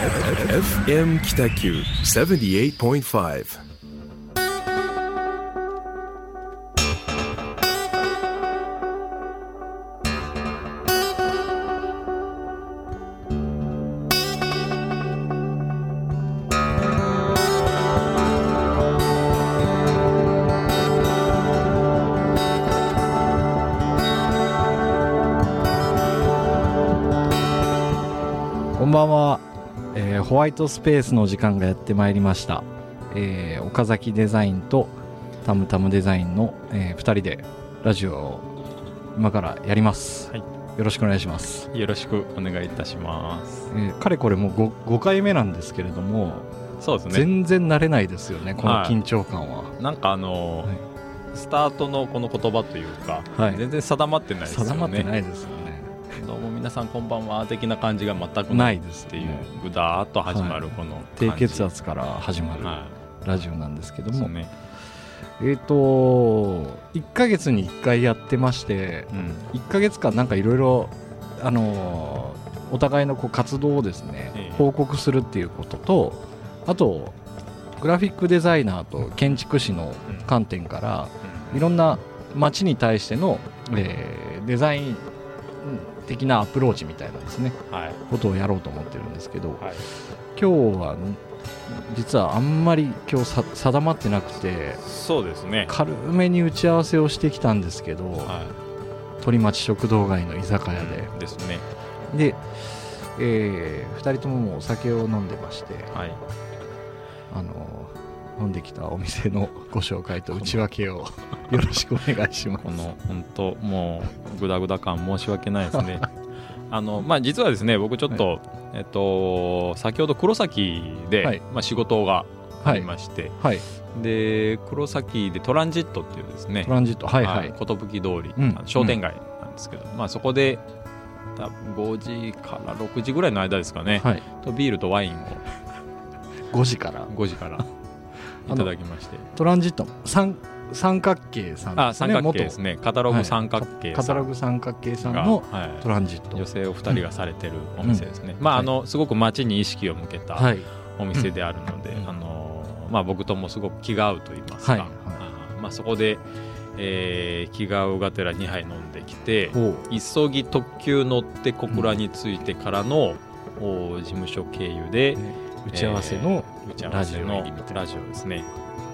FM 北九78.5ワイトスペースの時間がやってまいりました、えー岡崎デザインとタムタムデザインの、え2人でラジオを今からやります、はい。よろしくお願いします、よろしくお願いいたします。えーかれこれもう 5, 5回目なんですけれども、そうですね。全然慣れないですよねこのはい。緊張感は、なんかあのーはい。スタートのこの言葉というか、はい。全然定まってないですよね。定まってないですよね皆さんこんばんは的な感じが全くなないいですっていうねぐだーっと始まるこの低感じ。血圧から始まるはラジオなんですけい。ども、ね。えっ、と1ヶ月に1回やってましてうん。1ヶ月間なんかいろいろあのーお互いのこう活動をですね、ええ。報告するっていうこととあとグラフィックデザイナーと建築士のうん観点からいろんな街に対しての、えーデザイン的なアプローチみたいなですねはい。ことをやろうと思ってるんですけどはい。今日は実はあんまり今日さ定まってなくてそうですね。軽めに打ち合わせをしてきたんですけど、は鳥町食堂街の居酒屋で、い。ですね。で、え2人とももうお酒を飲んでましてはい。あの飲んできたお店のご紹介と内訳をよろしくお願いします。この本当もうグダグダ感申し訳ないですね。あのまあ実はですね僕ちょっと、えっと先ほど黒崎で、はい。まあ仕事があはい。りまして、はい。で黒崎でトランジットっていうですねトランジットはいはい、寿通り、うん。商店街なんですけど、まあそこで多分5時から6時ぐらいの間ですかね、はい、とビールとワインを。5時から。5時からいただきまして。トランジット三三角形さんあですね三角形ですね。カタログ三角形カさん。タログ三角形さんがのはい。トランジット。女性お二人がされてるお店ですね、まあはいあのすごく街に意識を向けたはい。お店であるので、うん。あのまあ、僕ともすごく気が合うと言いますか、はいはい。あまあ、そこで、えー気が合うがてら2杯飲んできて急ぎ特急乗って小倉に着いてからの、お事務所経由で打ち合わせの、ラジオのラジオですね。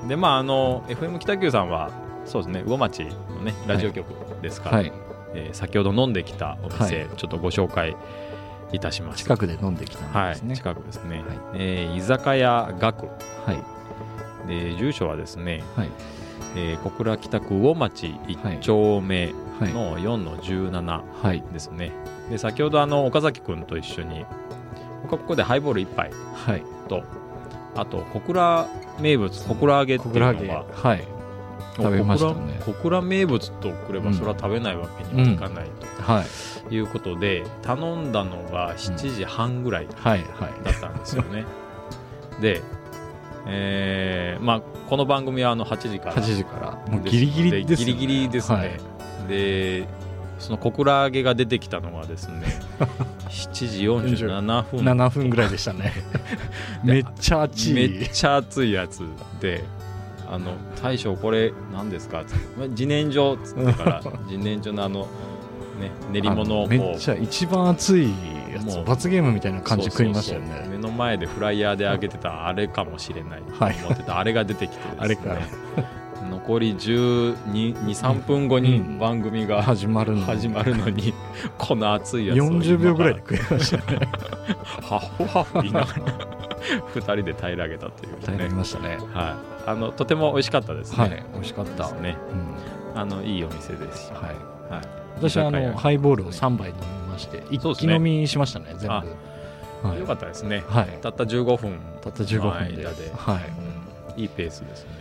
でまああの FM 北九さんはそうですね魚町のねラジオ局ですから、はい。えー先ほど飲んできたお店、はい。ちょっとご紹介いたしました近くで飲んできたんはいですね。近くですね、はい。えー居酒屋学はい。で住所はですね、はい。えー小倉北区魚町1丁目はい。の4の17はい。ですね、で先ほどあの岡崎君と一緒にここでハイボール1杯。はい。と。あと小倉名物小倉揚げって小いうのはい。食べましたね。小倉名物とくればうん。それは食べないわけにはいかないはい。ということで、頼んだのが7時半ぐらいはいはい。だったんですよね、で、えーまあ、この番組はあの8時から。8時から。もうギリギリですよね。ギリギリですね、はい。でその小倉揚げが出てきたのがですね 7時47分。7分ぐらいでしたね。めっちゃ熱い。めっちゃ熱いやつで「あの大将これ何ですか?」つってま自然薯」っつってから 自然薯のあのね練り物をめっちゃ一番熱いやつ。もう罰ゲームみたいな感じ食いましたよね。目の前でフライヤーで揚げてたあれかもしれないとはい思ってた。あれが出てきてですね。あれから残り123分後にうん。番組が始まるの始まるのにこの熱いやつを40秒ぐらいで今食いましたね。いながら2人で平らげたという大変ねりましたね。はい。あのとても美味しかったですね。はい。美味しかった。ね。うん。あのいいお店ですしはい。はい。私はあのハイボールを3杯飲みましてね気飲みしましたね全部。あはい。よかったですね。はい。たった15分たった15の分で。はい。うん。いいペースですね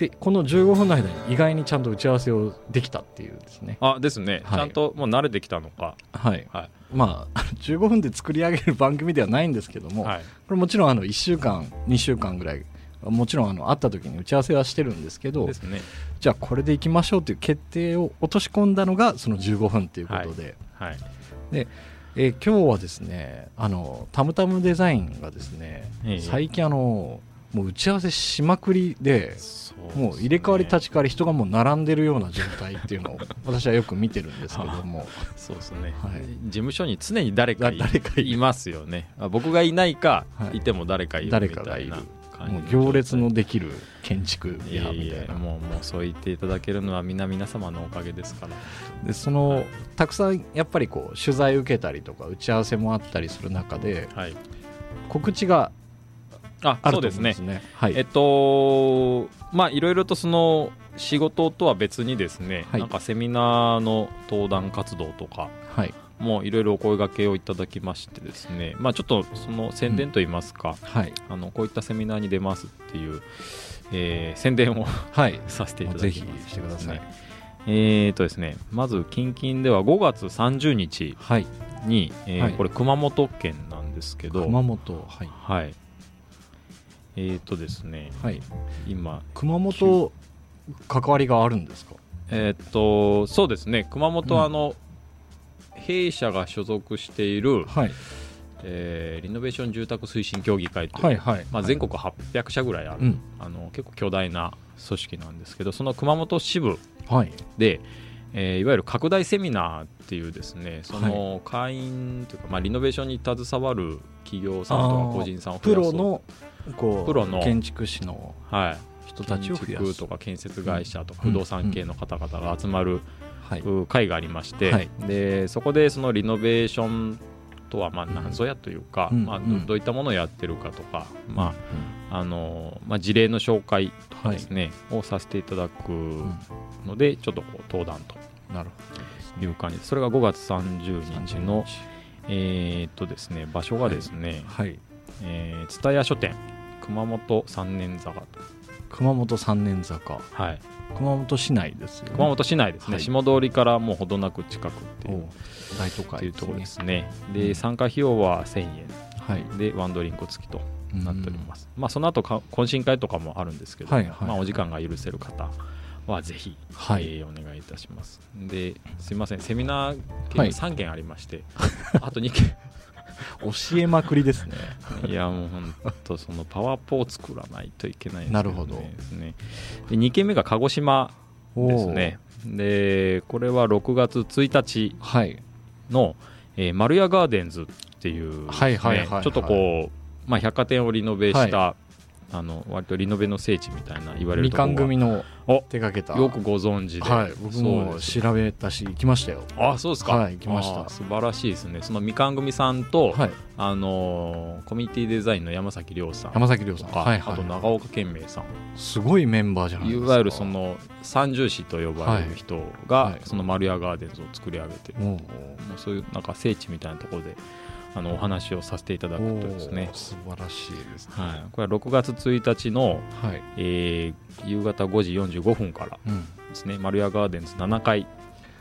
でこの15分の間に意外にちゃんと打ち合わせをできたっていうですね。あですね、はい。ちゃんともう慣れてきたのか、はい。はい。まあ 15分で作り上げる番組ではないんですけども、はい、これもちろんあの1週間2週間ぐらいもちろんあの会った時に打ち合わせはしてるんですけどですね。じゃあこれでいきましょうという決定を落とし込んだのがその15分ということで、はい。えー今日はですねあのタムタムデザインがですね、ええ。最近あのもう打ち合わせしまくりでもう入れ替わり立ち替わり人がもう並んでるような状態っていうのを 私はよく見てるんですけども。そうですね、はい。事務所に常に誰かいますよね。あ僕がいないか、はい。い、ても誰かいる誰みたいなかがいる。もう行列のできる建築いやいやみたいな。やもうもうそう言っていただけるのは皆皆様のおかげですから。でその、はいたくさんやっぱりこう取材受けたりとか打ち合わせもあったりする中ではい。告知がああそうですね。ね。はい。えっとまあいろいろとその仕事とは別にですね、はい。なんかセミナーの登壇活動とかはい。もいろいろお声掛けをいただきましてですねまあちょっとその宣伝といいますか、はい。あのこういったセミナーに出ますっていう、えー宣伝をはい。させていただきますしてください、えーとですねまず近々では5月30日はい。に、えーはい。これ熊本県なんですけど熊本はい。はいえーとですねはい。今熊本関わりがあるんですか？えーっとそうですね。熊本はうん。あの、弊社が所属している、はい。えーリノベーション住宅推進協議会という、はいはい。まあ、全国800社ぐらいある、うん。あの結構巨大な組織なんですけどその熊本支部はい。で、えーいわゆる拡大セミナーっていうですねその会員というか、まあ、リノベーションに携わる企業さんとか個人さんを増プロのこうプロの建築士のはい、人たちを増やす。建築とか建設会社とかうん。不動産系の方々が集まるはい。う会がありまして、はい。でそこでそのリノベーションとはまあ何ぞやというか、まあ、うん。うんどどういったものをやってるかとか、まあああのまあ、事例の紹介とかはいですね、をさせていただくうん。のでちょっとこう登壇という感じでそれが5月30日のえーっとですね場所がですねはいえー蔦屋書店熊本三年坂。と、熊本三年坂。はい、熊本市内ですよね。熊本市内ですね、はい。下通りからもうほどなく近くっていう。大都会っていうところですね。ね。で、うん。参加費用は1000円。はい。でワンドリンク付きとなっております。まあその後か懇親会とかもあるんですけど、はいはいまあお時間が許せる方はぜひ、はい。えーお願いいたします。で、すいません。セミナーはい。券3件ありまして、あと2件教えまくりですね。いやもう本当そのパワポを作らないといけないですよね。なるほど。ですね。で2件目が鹿児島ですね。でこれは6月1日おうはい。の、えー丸屋ガーデンズっていうね、はいはいはいはい。ちょっとこう、まあ、百貨店をリノベした、あの割とリノベの聖地みたいな言われるみかところがん組のお手掛けた。よくご存知で、はい。僕も調べたし行きましたよ。あそうですか。はい行きました。素晴らしいですね。そのみかん組さんと、はい。あのーコミュニティデザインの山崎亮さん。山崎亮さん。はいはい。あと長岡健明さん。すごいメンバーじゃないですか。いわゆるその三重士と呼ばれる人が、その丸屋ガーデンズを作り上げてもうそういうなんか聖地みたいなところであのお話をさせていただくとですね。素晴らしいですね。はい、これは6月1日の、はい。えー夕方5時45分からうん。ですね。丸屋ガーデンズ7階。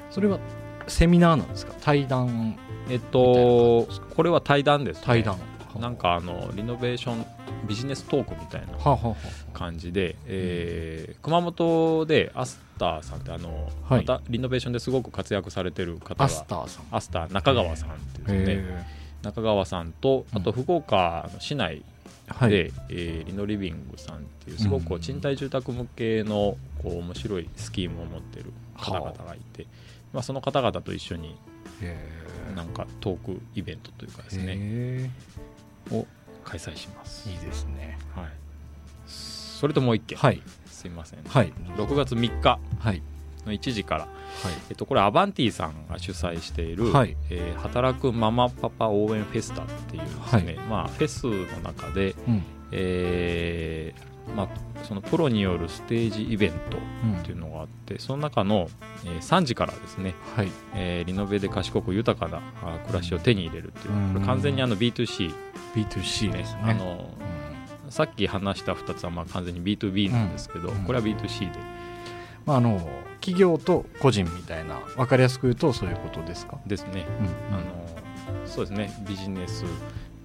それはセミナーなんですか？対談えっとこれは対談です、ね、対談。なんかあのリノベーションビジネストークみたいなはあ、はあは感じで、えー熊本でアスターさんってあの、はい。またリノベーションですごく活躍されてる方あ、アがスターさん。アスター中川さんってですね。へ中川さんとあと福岡の市内ーはい。で、えーリノリビングさんっていうすごく賃貸住宅向けのこう面白いスキームを持ってる方々がいて、まあ、その方々と一緒にへなんかトークイベントというかですねへを開催します。ーいいですね。はい、それともう一件、はい。すいません、はい。6月3日。はいの1時から、はい。えっと、これアバンティさんが主催している、はい。えー働くママパパ応援フェスタっていうですね、まあ、フェスの中で、うん。えーまあ、そのプロによるステージイベントうんっていうのがあってその中の、えー3時からですね、はい。えーリノベで賢く豊かなあ暮らしを手に入れるっていう、うん。これ完全にあの B2C B2C ねですね。あのさっき話した2つはまあ完全に B2B なんですけど、うん。これは B2C で。まあ、あの企業と個人みたいな分かりやすく言うとそういうことですか、ですね、うん。あのそうですね。ビジネス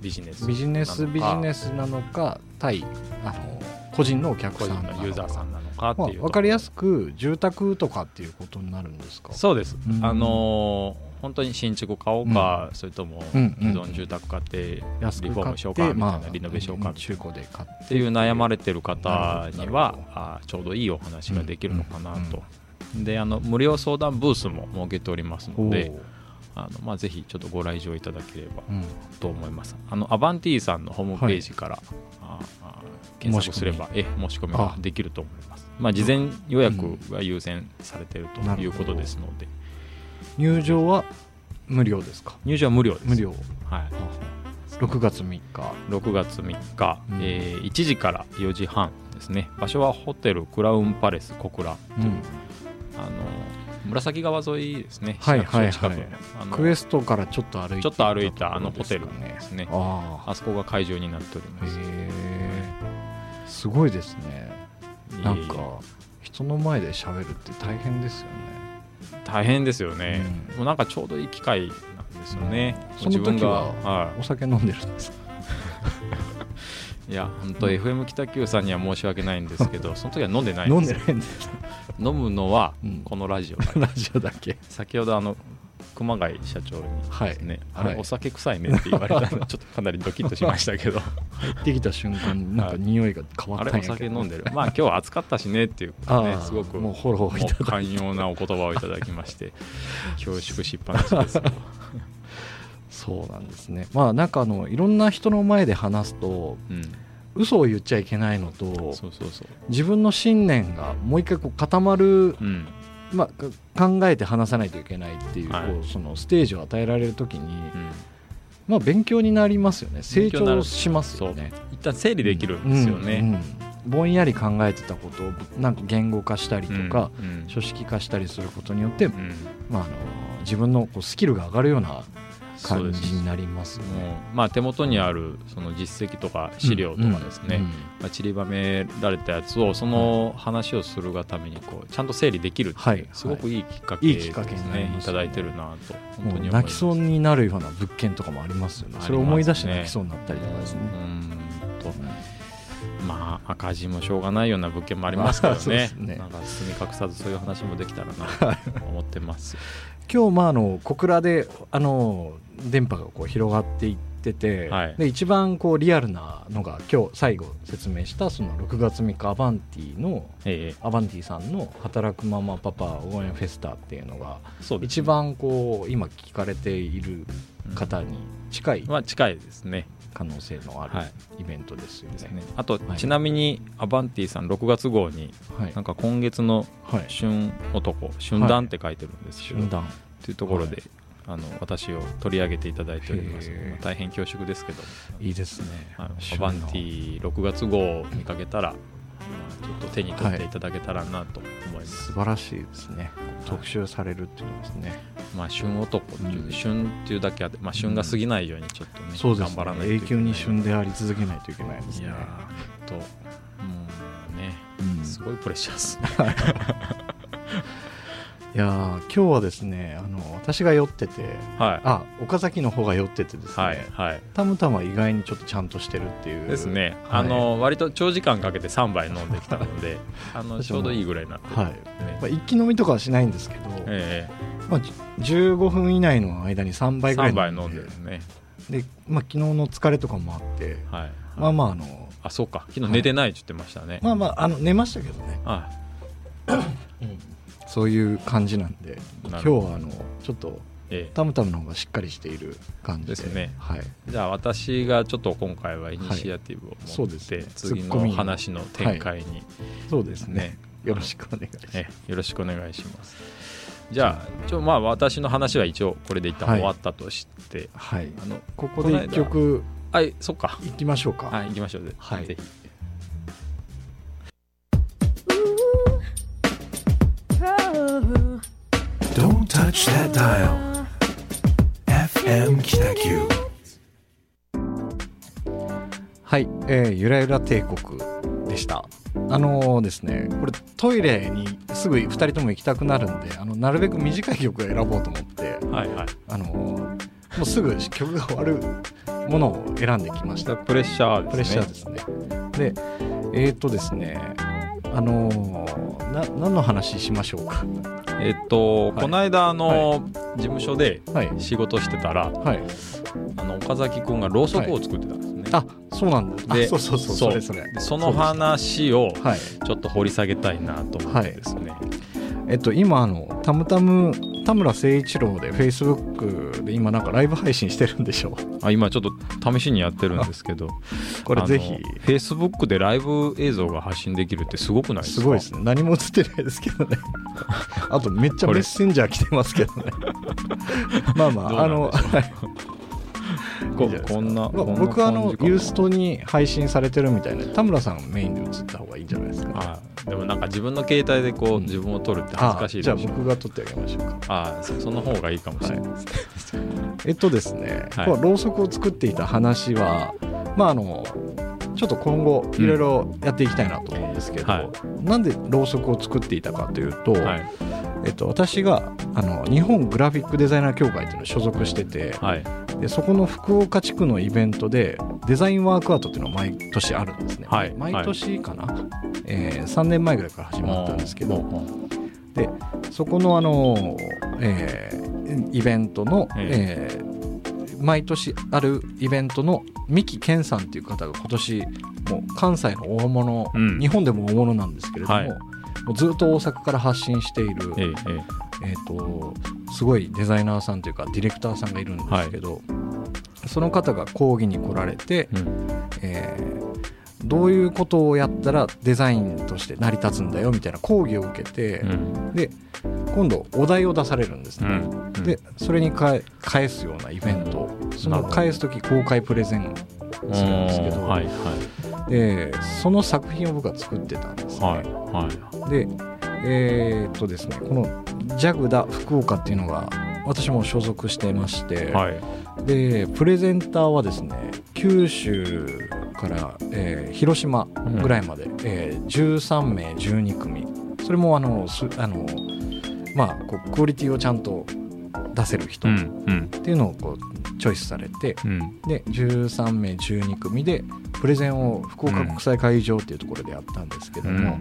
ビジネスビジネスビジネススなのか対あの個人のお客さんなのユーザーさんなのかってまあ、いう、分かりやすく住宅とかっていうことになるんですか？そうです、うん。あのー本当に新築買おうか、それともうんうん既存住宅買ってリフォームしようかみたいな、リノベしようかみたい中古で買って。いう悩まれてる方にはど。あちょうどいいお話ができるのかなうんうんと、であの無料相談ブースも設けておりますのであの、まあ、ぜひちょっとご来場いただければうん。と思います。あのアバンティさんのホームページから、ああ検索すればえ申し込みができると思います。まあ事前予約が優先されているということですので、入場は無料ですか？入場は無料です。無料。はい、6月3日。6月3日、うん。えー1時から4時半ですね。場所はホテルクラウンパレス小倉うんあの紫川沿いですね。はいはいあのクエストからちょっと歩いてちょっと歩いたあのホテルでですすね。あそこが会場になっております。すごいですね。なんか人の前で喋るって大変ですよね。大変ですよね、うん。もうなんかちょうどいい機会なんですよね、その時は自分がはお酒飲んでるんですか？い、いや本当 FM 北九さんには申し訳ないんですけど その時は飲んでないん飲んでんです。飲むのはうん。このラジオだけ。ラジオだけ。先ほどあの熊谷社長にはい。ね、はい。あれお酒臭いねって言われたので ちょっとかなりドキッとしましたけど。入ってきた瞬間なんか匂いが変わあれおったんやけど。酒飲んでる。まあ今日は暑かったしねっていうねああすごくもうフォロー寛容なお言葉をいただきまして恐縮しっぱなしですそうなんですね。まあなんかあのいろんな人の前で話すとうん。嘘を言っちゃいけないのとそうそうそう。自分の信念がもう一回こう固まる、うん。まあ、か考えて話さないといけないっていう,、はい。こうそのステージを与えられる時に、うん。まあ、勉強になりますよね。成長しますよね。一旦整理できるんですよね、うんうんぼんやり考えてたことをなんか言語化したりとか、うん。書式化したりすることによって、うん。まあ、あの自分のこうスキルが上がるような感じになりますよね。もうまあ手元にあるその実績とか資料とかですね、まあ、散りばめられたやつをその話をするがためにこうちゃんと整理できるっていうはい。すごくいいきっかけいいですきっかけになりね。いただいてるなと本当に泣きそうになるような物件とかもありますよね。それを思い出して泣きそうになったりとかですね。うんとまあ赤字もしょうがないような物件もありますけどまあ そうでねすね。なんか包み隠さずそういう話もできたらなと思ってます。今日まああの小倉であの電波がこう広がっていってて、はい。で一番こうリアルなのが今日最後説明したその6月3日アバンティのええ。アバンティさんの働くママパパ応援フェスタっていうのが一番こう今聞かれている方に近い。まあ近いですね可能性のあるはい。イベントですよね。ね。あと、はい。ちなみにアバンティさん6月号にはい。なんか今月のはい。旬男旬談って書いてるんですけど、瞬間というところで、あの私を取り上げていただいております。まあ大変恐縮ですけどいいですね。アバンティ6月号を見かけたら、まあちょっと手に取っていただけたらなと思います、素晴らしいですね。特集されるっていうのですね。まあ旬男っていう、うん。旬っていうだけあって、まあ、旬が過ぎないようにちょっとね、そうですね。頑張らないといけない。永久に旬であり続けないといけないですね。いや。ともうねうん。すごいプレッシャーですね。いやー今日はですねあの私が酔っててはい。あ岡崎の方が酔っててですね、はいはい。たむたむは意外にちょっとちゃんとしてるっていう。ですね、はい。あの割と長時間かけて3杯飲んできたのであの ちょうどいいぐらいになってるはい。ねまあ、一気飲みとかはしないんですけど、えまあ、じ15分以内の間に3え杯ぐらい3杯飲んでるね。で、まあ、昨日の疲れとかもあってはい。まあまああのあそうか。昨日寝てないって言ってましたね、まあまああの寝ましたけどね、あそういう感じなんで今日はあのちょっとえたむたむの方がしっかりしている感じで。ですね。はい、えじゃあ私がちょっと今回はイニシアティブを持って、そうですね。次のの話の展開に、そうですね。ね。よろしくお願いします。ええ。よろしくお願いしますじゃあちょまあ私の話は一応これで一旦はい終わったとして、はい。あのここで一曲はいそっか。いきましょうか、はい行きましょう。ぜはい。ぜひ。Don't touch that dial. FM Kitaku. はい、えーゆらゆら帝国でしたあのーですねこれトイレにすぐ2人とも行きたくなるんであのなるべく短い曲を選ぼうと思ってはいはい。あのーもうすぐ曲が終わるものを選んできました。プレッシャープレッシャーですね。でえっ、ー、とですねあのーな何の話しましょうか？えっと、はい。この間あの、事務所ではい。仕事してたらはい。あの岡崎君がろうそくを作ってたんですね、あそうなんだであそうそうそうそう。それそれ。でその話をはい。ちょっと掘り下げたいなと思ってですね、えっと今あのたむたむ田村誠一郎でフェイスブックで今なんかライブ配信してるんでしょあ今ちょっと試しにやってるんですけど。これぜひ。フェイスブックでライブ映像が発信できるってすごくないですか？すごいですね。何も映ってないですけどね。あとめっちゃメッセンジャー来てますけどね。まあまああのここんな僕はあのユーストに配信されてるみたいで田村さんメインで映った方がいいんじゃないですか。あでもなんか自分の携帯でこう、うん。自分を撮るって恥ずかしいじゃあ僕が撮ってあげましょうか。あそその方がいいかもしれないです。ね、えっとですね、はい。ろうそくを作っていた話はまああのちょっと今後いろいろやっていきたいなと思うんですけど、はい。なんでろうそくを作っていたかというと、はい。えっと、私があの日本グラフィックデザイナー協会というのに所属しててはいでそこの福岡地区のイベントでデザインワークアウトっていうのが毎年あるんですね、はい。毎年かな、えー3年前ぐらいから始まったんですけど、でそこのあの、えーイベントの、ええ。ー毎年あるイベントの三木健さんっていう方が今年もう関西の大物、うん。日本でも大物なんですけれども,、はい。もうずっと大阪から発信している、ええええー、とすごいデザイナーさんというかディレクターさんがいるんですけど、その方が講義に来られて、えうん。えーどういうことをやったらデザインとして成り立つんだよみたいな講義を受けて、うん。で今度お題を出されるんですうね、ん。でそれに返すようなイベント。その返す時公開プレゼンうんするんですけど、はいはでその作品を僕は作ってたんですね、いはい。はでえーっとですねこの JAG だ福岡っていうのが私も所属してまして、いはい。でプレゼンターはですね九州から、えー広島ぐらいまで、えー13名12組。それもあのすあのまあこうクオリティをちゃんと出せる人っうんうん。ていうのをこうチョイスされて、うん。で13名12組でプレゼンを福岡国際会議場っていうところでやったんですけども、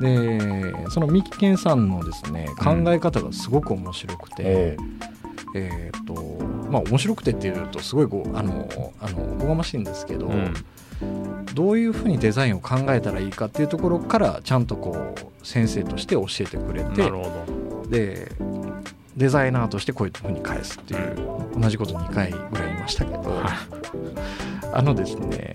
でその三木健さんのですね考え方がすごく面白くて、えーっとまあ面白くてっていうとすごいこうあのあのおこがましいんですけど、うん。どういうふうにデザインを考えたらいいかっていうところからちゃんとこう先生として教えてくれてなるほでデザイナーとしてこういうふうに返すっていう同じこと2回ぐらい言いましたけど、はあのですね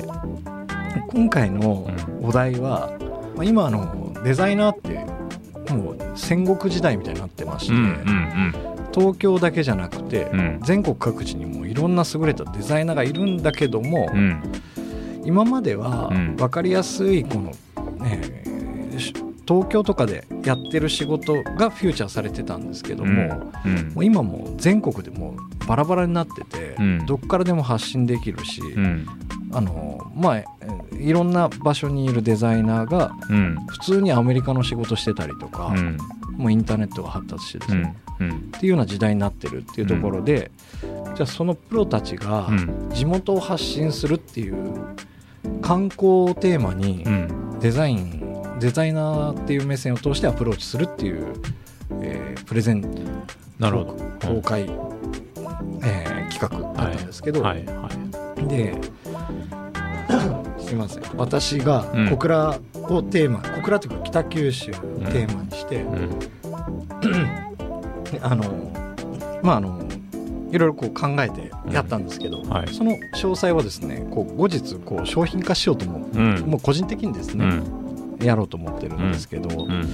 今回のお題は、まあ、今あのデザイナーってもう戦国時代みたいになってまして、どうんうん。東京だけじゃなくて、うん。うん全国各地にもいろんな優れたデザイナーがいるんだけども、うん。今まではうん。分かりやすいこの、ねし東京とかでやってる仕事がフューチャーされてたんですけども,、うん。もう今もう全国でもうバラバラになってて、うん。どっからでも発信できるし、うん。あのまあえいろんな場所にいるデザイナーがうん。普通にアメリカの仕事してたりとか、うん。もうインターネットが発達してですうね、ん。うん。っていうような時代になってるっていうところで、じゃあそのプロたちがうん。地元を発信するっていう観光をテーマにうん。デザインデザイナーっていう目線を通してアプローチするっていう、えープレゼンなるほど。公開、えー企画だったんですけど、はい。はい。ですいません私がうん。小倉をテーマ、小倉というか北九州をテーマにして、うん。あのまああのいろいろこう考えてやったんですけど、はい。その詳細はですねこう後日こう商品化しようと思う、うん。もう個人的にですね、うん。やろうと思ってるんですけど、うん。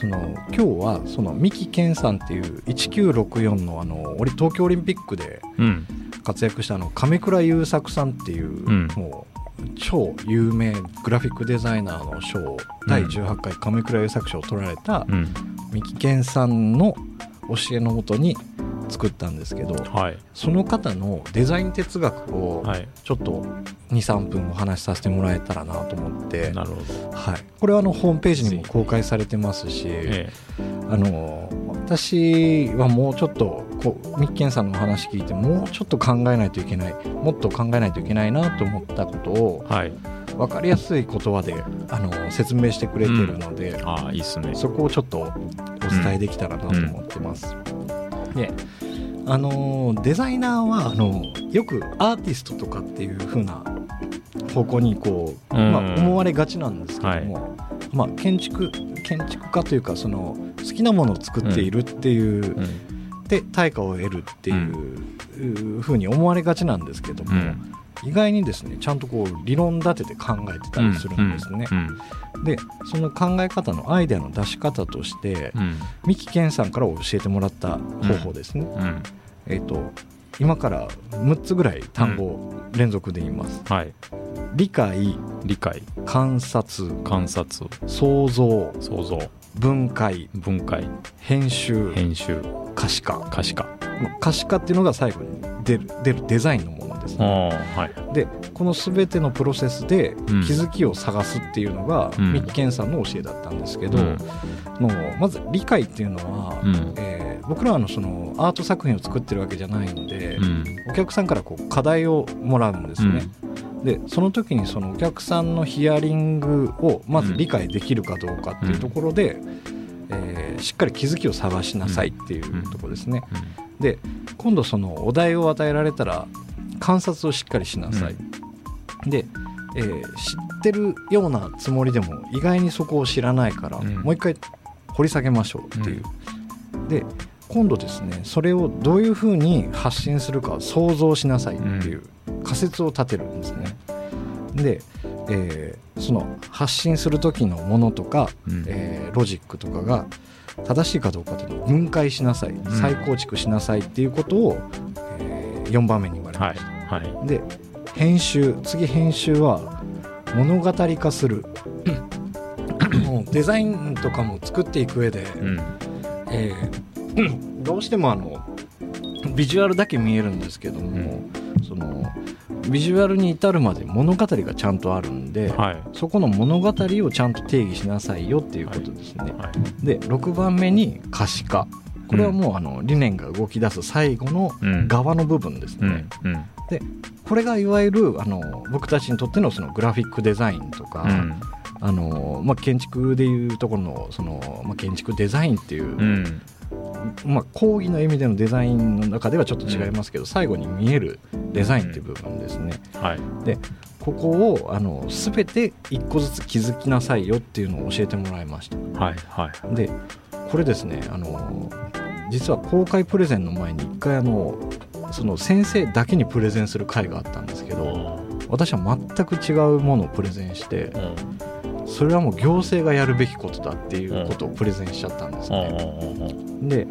その今日はその三木健さんっていう1964のあの東京オリンピックでうん。活躍したあの亀倉優作さんっていう、ん。もう超有名グラフィックデザイナーの賞を第18回亀倉優作賞を取られたうん。三木健さんの教えのもとに作ったんですけどはい。その方のデザイン哲学をはい。ちょっと23分お話しさせてもらえたらなと思って、なるほど。はい、これはあのホームページにも公開されてますし、え。あの私はもうちょっとこうミッケンさんのお話聞いてもうちょっと考えないといけないもっと考えないといけないなと思ったことをえはい。分かりやすい言葉であの説明してくれてるので、ああいいっすね。そこをちょっとお伝えできたらなと思ってます。であのデザイナーはあのよくアーティストとかっていう風な方向にこう、うん。まあ、思われがちなんですけども、まあ、建築建築家というかその好きなものを作っているっていう、うんで対価を得るっていう風に思われがちなんですけども、うん。意外にですねちゃんとこう理論立てて考えてたりするんですね。うん。でその考え方のアイデアの出し方として、うん。三木健さんから教えてもらった方法ですね。うん。えっ、と今から6つぐらい単語を連続で言います。はい。理解、理解。観察、観察。想像、想像分解、分解編集、編集。可視化。可視化。まあ可視化っていうのが最後に出る出るデザインのものですあね。あはい。でこの全てのプロセスでうん。気づきを探すっていうのが、うん。三木健さんの教えだったんですけど、うん。のまず理解っていうのは、うん。えー僕らはあのそのアート作品を作ってるわけじゃないので、うん。お客さんからこう課題をもらうんですね。でその時にそのお客さんのヒアリングをまず理解できるかどうかっていうところで、えーしっかり気づきを探しなさいっていうところですね。で今度そのお題を与えられたら観察をしっかりしなさい。で、えー知ってるようなつもりでも意外にそこを知らないから、うん。もう一回掘り下げましょうっていう。で今度ですねそれをどういうふうに発信するかを想像しなさいっていう仮説を立てるんですね。で、えーその発信する時のものとか、うん。えーロジックとかが正しいかどうかというのを分解しなさい再構築しなさいっていうことを、え4番目に言われはいました。はい。で編集次編集は物語化する。もうデザインとかも作っていく上で、うん。えーどうしてもあのビジュアルだけ見えるんですけども、そのビジュアルに至るまで物語がちゃんとあるんで、はい。そこの物語をちゃんと定義しなさいよっていうことですね。はい。で6番目に可視化。これはもうあの理念が動き出す最後のうん。側の部分ですうね。ん。うん。これがいわゆるあの僕たちにとってのそのグラフィックデザインとか、うん。あのまあ、建築でいうところのその、まあ、建築デザインっていう、うんまあ、講義の意味でのデザインの中ではちょっと違いますけど、最後に見えるデザインっていう部分ですね。はいここをあの全て一個ずつ気づきなさいよっていうのを教えてもらいました。はいはいでこれですねあの実は公開プレゼンの前に一回あのその先生だけにプレゼンする会があったんですけど私は全く違うものをプレゼンしてうんそれはもう行政がやるべきことだっていうことをプレゼンしちゃったんですうんね。うんで、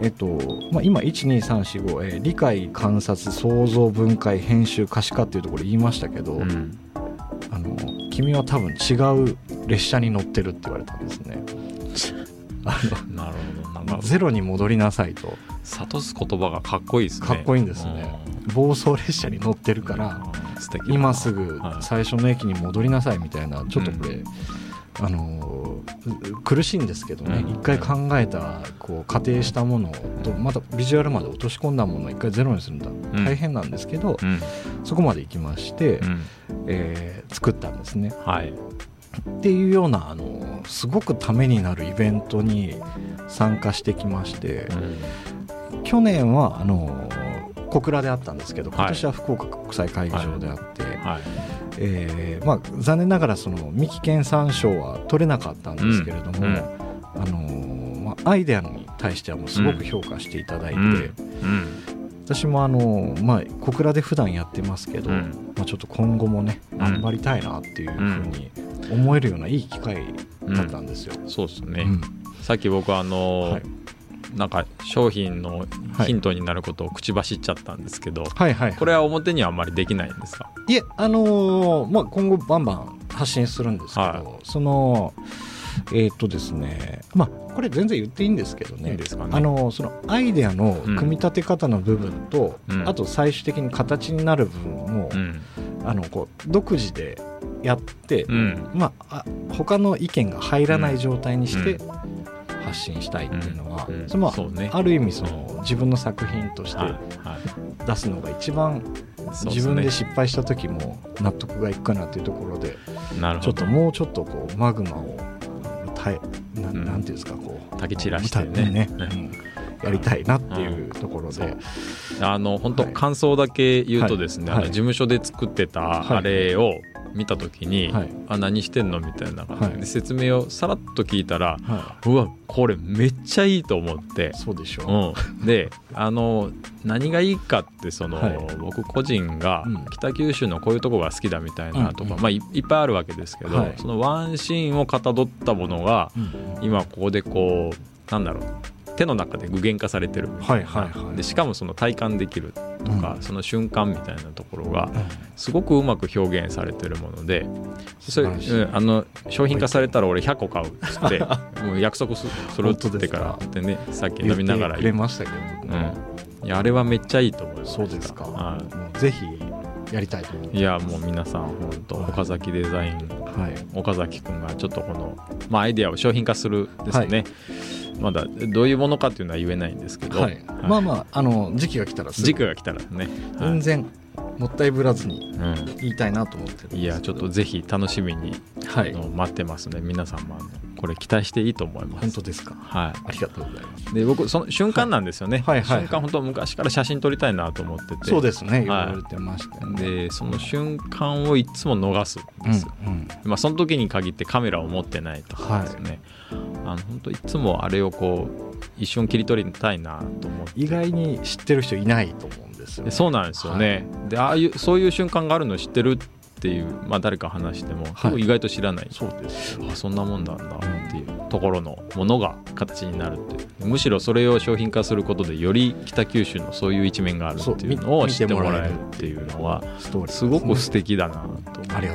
えっとまあ、今12345、えー理解観察想像分解編集可視化っていうところ言いましたけど、うん。あの君は多分違う列車に乗ってるって言われたんですね。あなるほどゼロに戻りなさいと。諭す言葉がかっこいいですね。かっこいいんですね。暴走列車に乗ってるから今すぐはい。最初の駅に戻りなさいみたいなちょっとこれ、あのー苦しいんですけどねうん。一回考えたこう仮定したものとまたビジュアルまで落とし込んだものを一回ゼロにするんだん。大変なんですけど、うん。そこまで行きまして、うん。えー作ったんですね。はい。っていうようなあのすごくためになるイベントに参加してきましてうん。去年はあの小倉であったんですけどはい。今年は福岡国際会議場であって、はいえーまあ、残念ながらその三木県産賞は取れなかったんですけれども、あのまあ、アイデアに対してはもうすごく評価していただいて、うんうん。私もあの、まあ、小倉で普段やってますけど、うん。まあ、ちょっと今後もねん。頑張りたいなっていうふうに思えるようないい機会だったんですよ。そうですね、うん。さっき僕あの、はいなんか商品のはい。ヒントになることを口走っちゃったんですけど、はいはい、これは表にはあんまりできないんですか？いえ、あのーまあ、今後バンバン発信するんですけど、はそのえーっとですねまあこれ全然言っていいんですけどね。いいですかね？あのそのアイデアの組み立て方の部分と、うん。あと最終的に形になる部分も、うん。あのこう独自でやって、うん。まあ、あ他の意見が入らない状態にして発信したいっていうのは、うんそのまある意味その自分の作品として出すのが一番自分で失敗した時も納得がいくかなというところでなるほど。ちょっともうちょっとこうマグマを耐えなうん。なんていうんですかこう焚き散らしてね。うん。やりたいなっていうところで、あの本当はい。感想だけ言うとですね、事務所で作ってたはい。あれを見た時に、はい。あ何してんのみたいな感じはい。で説明をさらっと聞いたら、はうわこれめっちゃいいと思って。い、。そうでしょう、うん、であの何がいいかってその、はい。僕個人がうん。北九州のこういうとこが好きだみたいなとか、うんうん。まあ、いいっぱいあるわけですけど、はい。そのワンシーンをかたどったものがうん。今ここでこうなんだろう手の中で具現化されてる。はいはいはいでしかもその体感できるとか、うん。その瞬間みたいなところがうん。すごくうまく表現されてるものでそれ、うんあの商品化されたら俺100個買うっつって もう約束すするっつってから本でねさっき飲みながら言って。くれましたけどうん、いやあれはめっちゃいいと思いましたそうですか、はもうぜひやりたいと思い、いやもう皆さん本当はい。岡崎デザインはい。岡崎くんがちょっとこの、まあ、アイデアを商品化するですね、まだどういうものかっていうのは言えないんですけど、はい、まあまああの時期が来たらすぐ。軸が来たらね、はい。全然もったいぶらずにう言いたいなと思ってるんですけん、ど。いやちょっとぜひ楽しみに、はい。待ってますね。皆さんもこれ期待していいと思います。本当ですか？はありがとうございます。い、で僕その瞬間なんですよね、はい。はい。はい。瞬間本当昔から写真撮りたいなと思ってて。そうですね。言われてましたよね、でその瞬間をいつも逃すんですよ、うんうん。まあ、その時に限ってカメラを持ってないとかですよね、あの本当いつもあれをこう一瞬切り取りたいなと思って。意外に知ってる人いないと思うんですよ、でそうなんですよね、でああいうそういう瞬間があるの知ってるっていう、まあ、誰か話しても、はい。意外と知らない。そうです。よあそんなもんなんだっていうところのものが形になるってむしろそれを商品化することでより北九州のそういう一面があるっていうのを知ってもらえるっていうのはすすごく素敵だなと思っ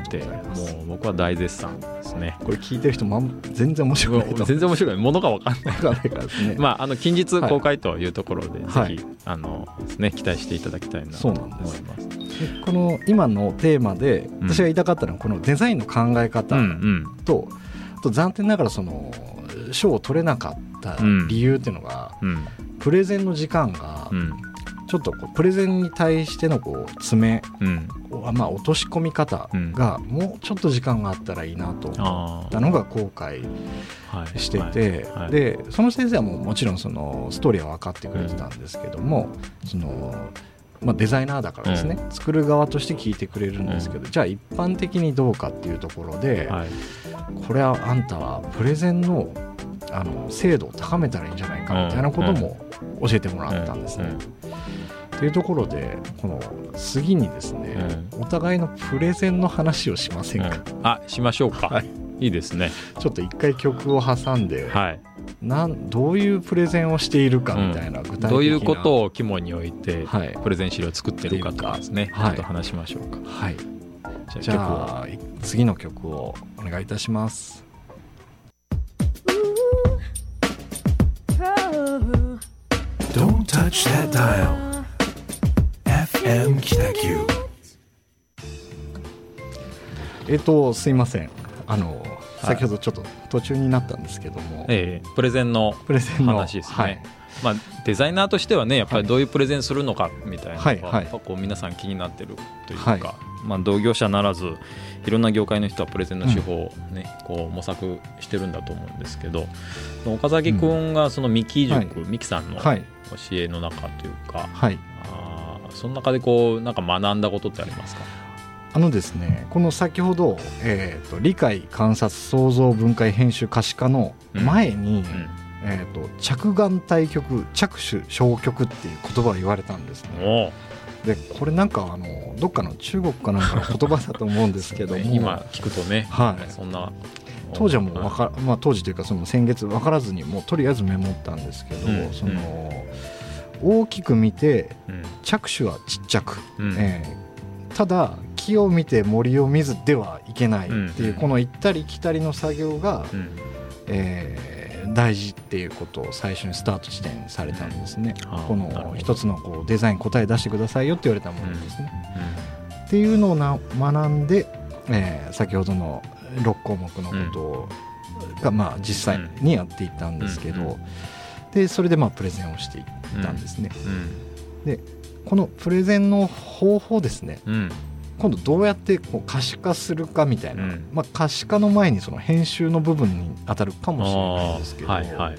て。もう僕は大絶賛ですね。これ聞いてる人まん全然面白いと 全然面白い。ものが分かんないわかんないからですね、まあ、あの近日公開というところで、はい。ぜひあのね期待していただきたいなと思います。この今のテーマでうん私が言いたかったのはこのデザインの考え方うんうん。と、あと残念ながらその賞を取れなかった理由っていうのが、うん。プレゼンの時間がうん。ちょっとプレゼンに対してのこう詰めうん。まあ落とし込み方がもうちょっと時間があったらいいなと思あったのが後悔してて、はいはい。でその先生はもうもちろんそのストーリーは分かってくれてたんですけども、そのまあ、デザイナーだからですね、作る側として聞いてくれるんですけど、じゃあ一般的にどうかっていうところで、はい。これはあんたはプレゼンのあの精度を高めたらいいんじゃないかみたいなことも教えてもらったんですね。っていうところでこの次にですね、お互いのプレゼンの話をしませんか、うん。あしましょうか、はい。い、いですね。ちょっと一回曲を挟んで、はいなんどういうプレゼンをしているかみたいな具体的な、どういうことを肝に置いてはい、プレゼン資料を作ってるかとかですね、はい。ちょっと話しましょうか。はい、じじゃあゃあ次の曲をお願いいたします。Don't touch that dial. FM Kitaku. えっ、とすいません。あの、はい先ほどちょっと途中になったんですけども、ええプレゼンのプレゼンの話ですね、はい。まあ、デザイナーとしてはねやっぱりどういうプレゼンするのかみたいなのが、はいこう皆さん気になってるというか、はい。まあ、同業者ならずいろんな業界の人はプレゼンの手法を、ねこう模索してるんだと思うんですけど岡崎君がその三木塾、はい。三木さんの教はい。えの中というか、はい。あーその中でこうなんか学んだことってありますか？あのですねこの先ほど、えー、と理解観察創造分解編集可視化の前に、うん。えー、と着眼対局着手消極っていう言葉を言われたんですね。でこれなんかあのどっかの中国かなんかの言葉だと思うんですけども。今聞くとね、はい。そんな。当時はもうわか、まあ、当時というかその先月分からずにもうとりあえずメモったんですけど、うん。その大きく見てうん。着手はちっちゃく、うん。えーただ木を見て森を見ずではいけないっていう、うん。この行ったり来たりの作業が、うん。えー大事っていうことを最初にスタート地点にされたんですね。あーこの一つのこうデザイン答え出してくださいよって言われたものですね。うっていうのをな学んで、えー先ほどの6項目のことを、がまあ実際にやっていったんですけど、うん。うん。でそれでまあプレゼンをしていったんですね。んこのプレゼンの方法ですね。うん。今度どうやってこう可視化するかみたいな、うん。まあ、可視化の前にその編集の部分に当たるかもしれないですけど、はいはい。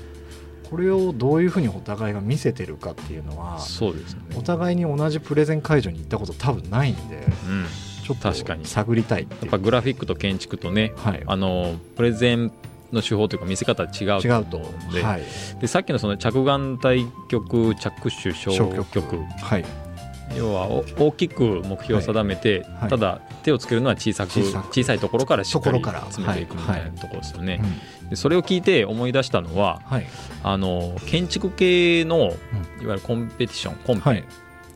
これをどういうふうにお互いが見せてるかっていうのはそうですね。お互いに同じプレゼン会場に行ったこと多分ないんでうん。ちょっ確かに。と探りたいやっぱグラフィックと建築とねはい、あのプレゼンの手法というか見せ方は違う違うと。と思うんで,、はい、でさっきのその着眼対局着手小消局極はい。要はお大きく目標を定めて、はい。ただ手をつけるのは小さく小さいところからしっかり詰めていくみたいなところですよね、うんでそれを聞いて思い出したのははい。あの建築系のいわゆるコンペティションコンペはい。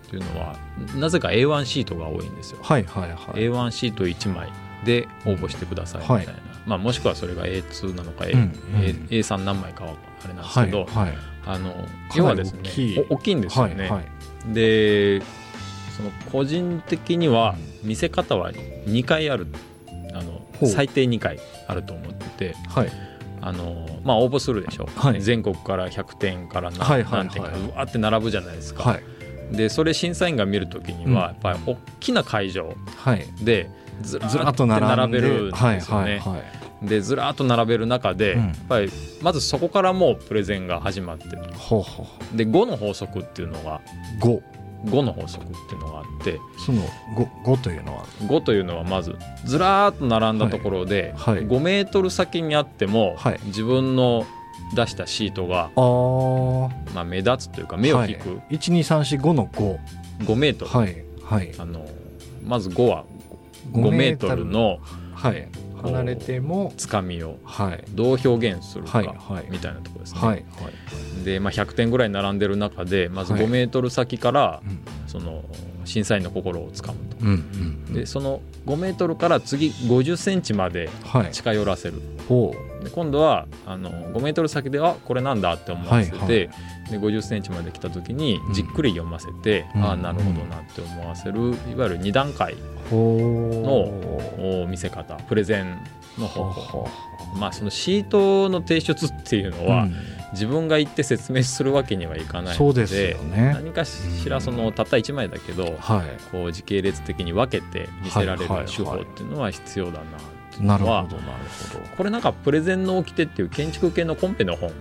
というのは、なぜか A1 シートが多いんですよ、はいはいはい。A1 シート1枚で応募してくださいみたいな、はいまあ、もしくはそれが A2 なのか、A うん A A3 何枚かはあれなんですはいけど、はいあのかなり要はですね大きい。んですよね、はいはい。でその個人的には見せ方は2回ある。あの最低2回あると思っててはい。あの、まあ、応募するでしょ、はい。全国から100点から何,、はいはいはい。何点かうわって並ぶじゃないですか、はい。でそれ審査員が見るときにうん。はやっぱり大きな会場はい。でずらっと並べるんはいですよね。はいはいでずらーっと並べる中で、うん。やっぱりまずそこからもうプレゼンが始まってる。ほうほう。で5の法則っていうのが五5の法則っていうのがあってその五五というのは？5というのはまずずらーっと並んだところで、はい。はい。5メートル先にあっても、はい。自分の出したシートが、まあ、目立つというか目を引く。一二三四五の五。5メートル、はい。はい。あのまず5は5メートルのはい。離れてもつかみをはい。どう表現するかはいはい。みたいなところですね。はいはい。で、まあ、100点ぐらい並んでる中でまずはい。5メートル先からうん。その審査員の心をつかむと。うんうんでその5メートルから次50センチまではい。近寄らせる。ほで今度はあの5メートル先であこれなんだって思わせて、はいはいで50センチまで来た時にうん。じっくり読ませて、うん。あなるほどなって思わせるいわゆる2段階の見せ方プレゼンのう方法。ほまあそのシートの提出っていうのうは、うん。自分が行って説明するわけにはいかないのでそうでね。何かしらそのたった1枚だけど、はい。こう時系列的に分けて見せられる手法っていうのは必要だななるほどなるこれなんかプレゼンの掟っていう建築系のコンペの本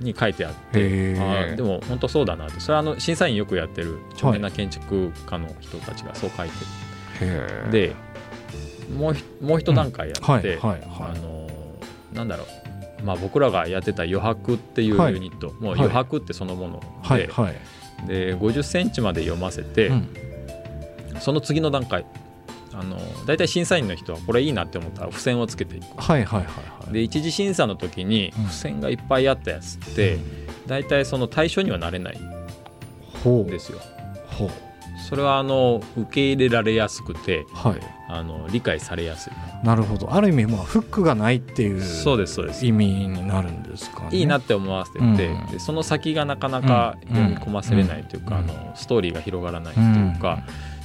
に書いてあってあでも本当そうだなって。それはあの審査員よくやってる著名な建築家の人たちがそう書いてへー。る、でもうひもう一段階やって、はいはいはいあのなんだろう、まあ、僕らがやってた余白っていうはいユニット、もうはい。余白ってそのもので,、はいはい。で50センチまで読ませて、うん。その次の段階あの大体審査員の人はこれいいなって思ったら付箋をつけていく。はいはいはいはい。で一次審査の時にうん。付箋がいっぱいあったやつって、大体その対象にはなれない。ですよ。ほう。それはあの受け入れられやすくてはい。あの理解されやすい。なるほど。ある意味まあフックがないっていうそうですそうです。意味になるんですかね。いいなって思わせてて、うん。でその先がなかなかうん。読み込ませれないというか、うん。あのストーリーが広がらないというか、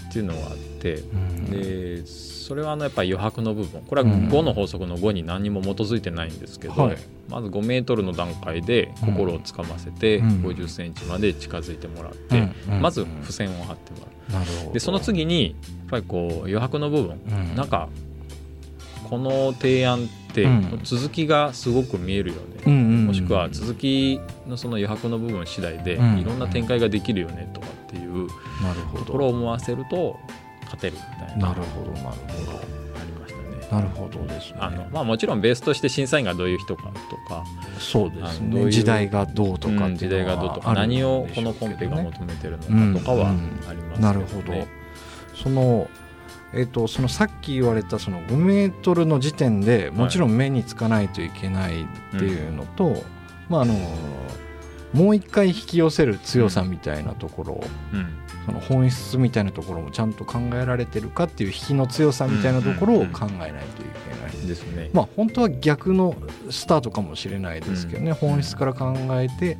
っていうのがあってうん。でそれはあのやっぱり余白の部分。これはうん。5の法則の5に何にも基づいてないんですけど、はい。まず5メートルの段階で心をつかませてうん。50センチまで近づいてもらって、まず付箋を貼ってもらう。でその次にやっぱりこう余白の部分。うん。なんかこの提案ってうん。続きがすごく見えるよね、うんうんうんもしくは続きのその余白の部分次第でいうん。ろんな展開ができるよねとかっていうところを思わせると勝てるみたいな。なるほどなるほありましたね。どなるほどですね。あのまあ、もちろんベースとして審査員がどういう人かとか、そうですね。時代がどうとかうん時代がどうとか何をこのコンペが求めてるのかとかはありますけど、ね。なるほど。そのえっとそのさっき言われたその5メートルの時点でもちろん目につかないといけないっていうのと、まああのもう一回引き寄せる強さみたいなところ、うん。その本質みたいなところもちゃんと考えられてるかっていう引きの強さみたいなところを考えないといけない。ですね。まあ本当は逆のスタートかもしれないですけどね、うん。本質から考えて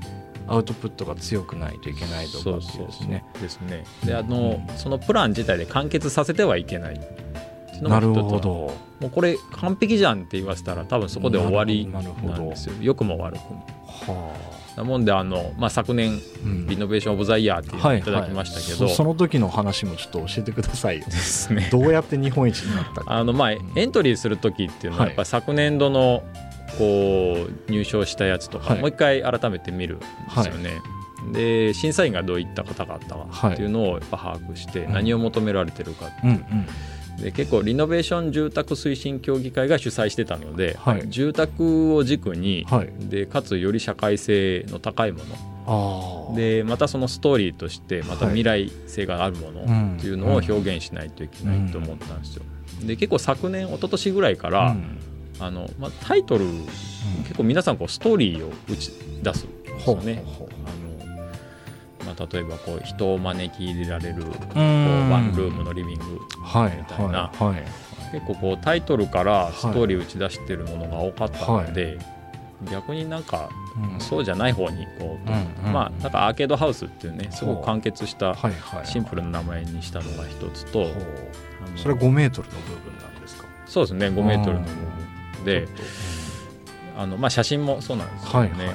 アウトプットが強くないといけないとかっていうですね。ですね。であのそのプラン自体で完結させてはいけない。なるほど。もうこれ完璧じゃんって言わせたら多分そこで終わりなんですよ。良くも悪くも。はなもんであの、まあ、昨年あ、うんリノベーション・オブ・ザ・イヤーっていうのをいただきましたけど、はいはい。そその時の話もちょっと教えてくださいよ。ですね。どうやって日本一になったか。あのまあエントリーする時っていうのははい。やっぱり昨年度のこう入賞したやつとか、はい。もう一回改めて見るんですよね。で審査員がどういった方々かっていうのをやっぱ把握してうん。何を求められてるかってうんいう。う、んで結構リノベーション住宅推進協議会が主催してたので、はい。住宅を軸に、はい。でかつより社会性の高いもの。でまたそのストーリーとしてまた未来性があるものうんっていうのを表現しないといけないと思ったんですよ。で結構昨年一昨年ぐらいから、うんあのまあ、タイトル結構皆さんこうストーリーを打ち出すんですよね。あのまあ、例えばこう人を招き入れられるこううんワンルームのリビングうはいみたいな。はいはい結構こうタイトルからストーリー打ち出してるものが多かったので、逆になんかうん。そうじゃない方にこう、うんうんまあなんかアーケードハウスっていうねすごく完結したはいはいシンプルな名前にしたのが一つと、ほう。あのそれは5メートルの部分なんですか？そうですね5メートルの部分であの、まあ、写真もそうなんですけどね、はいはいは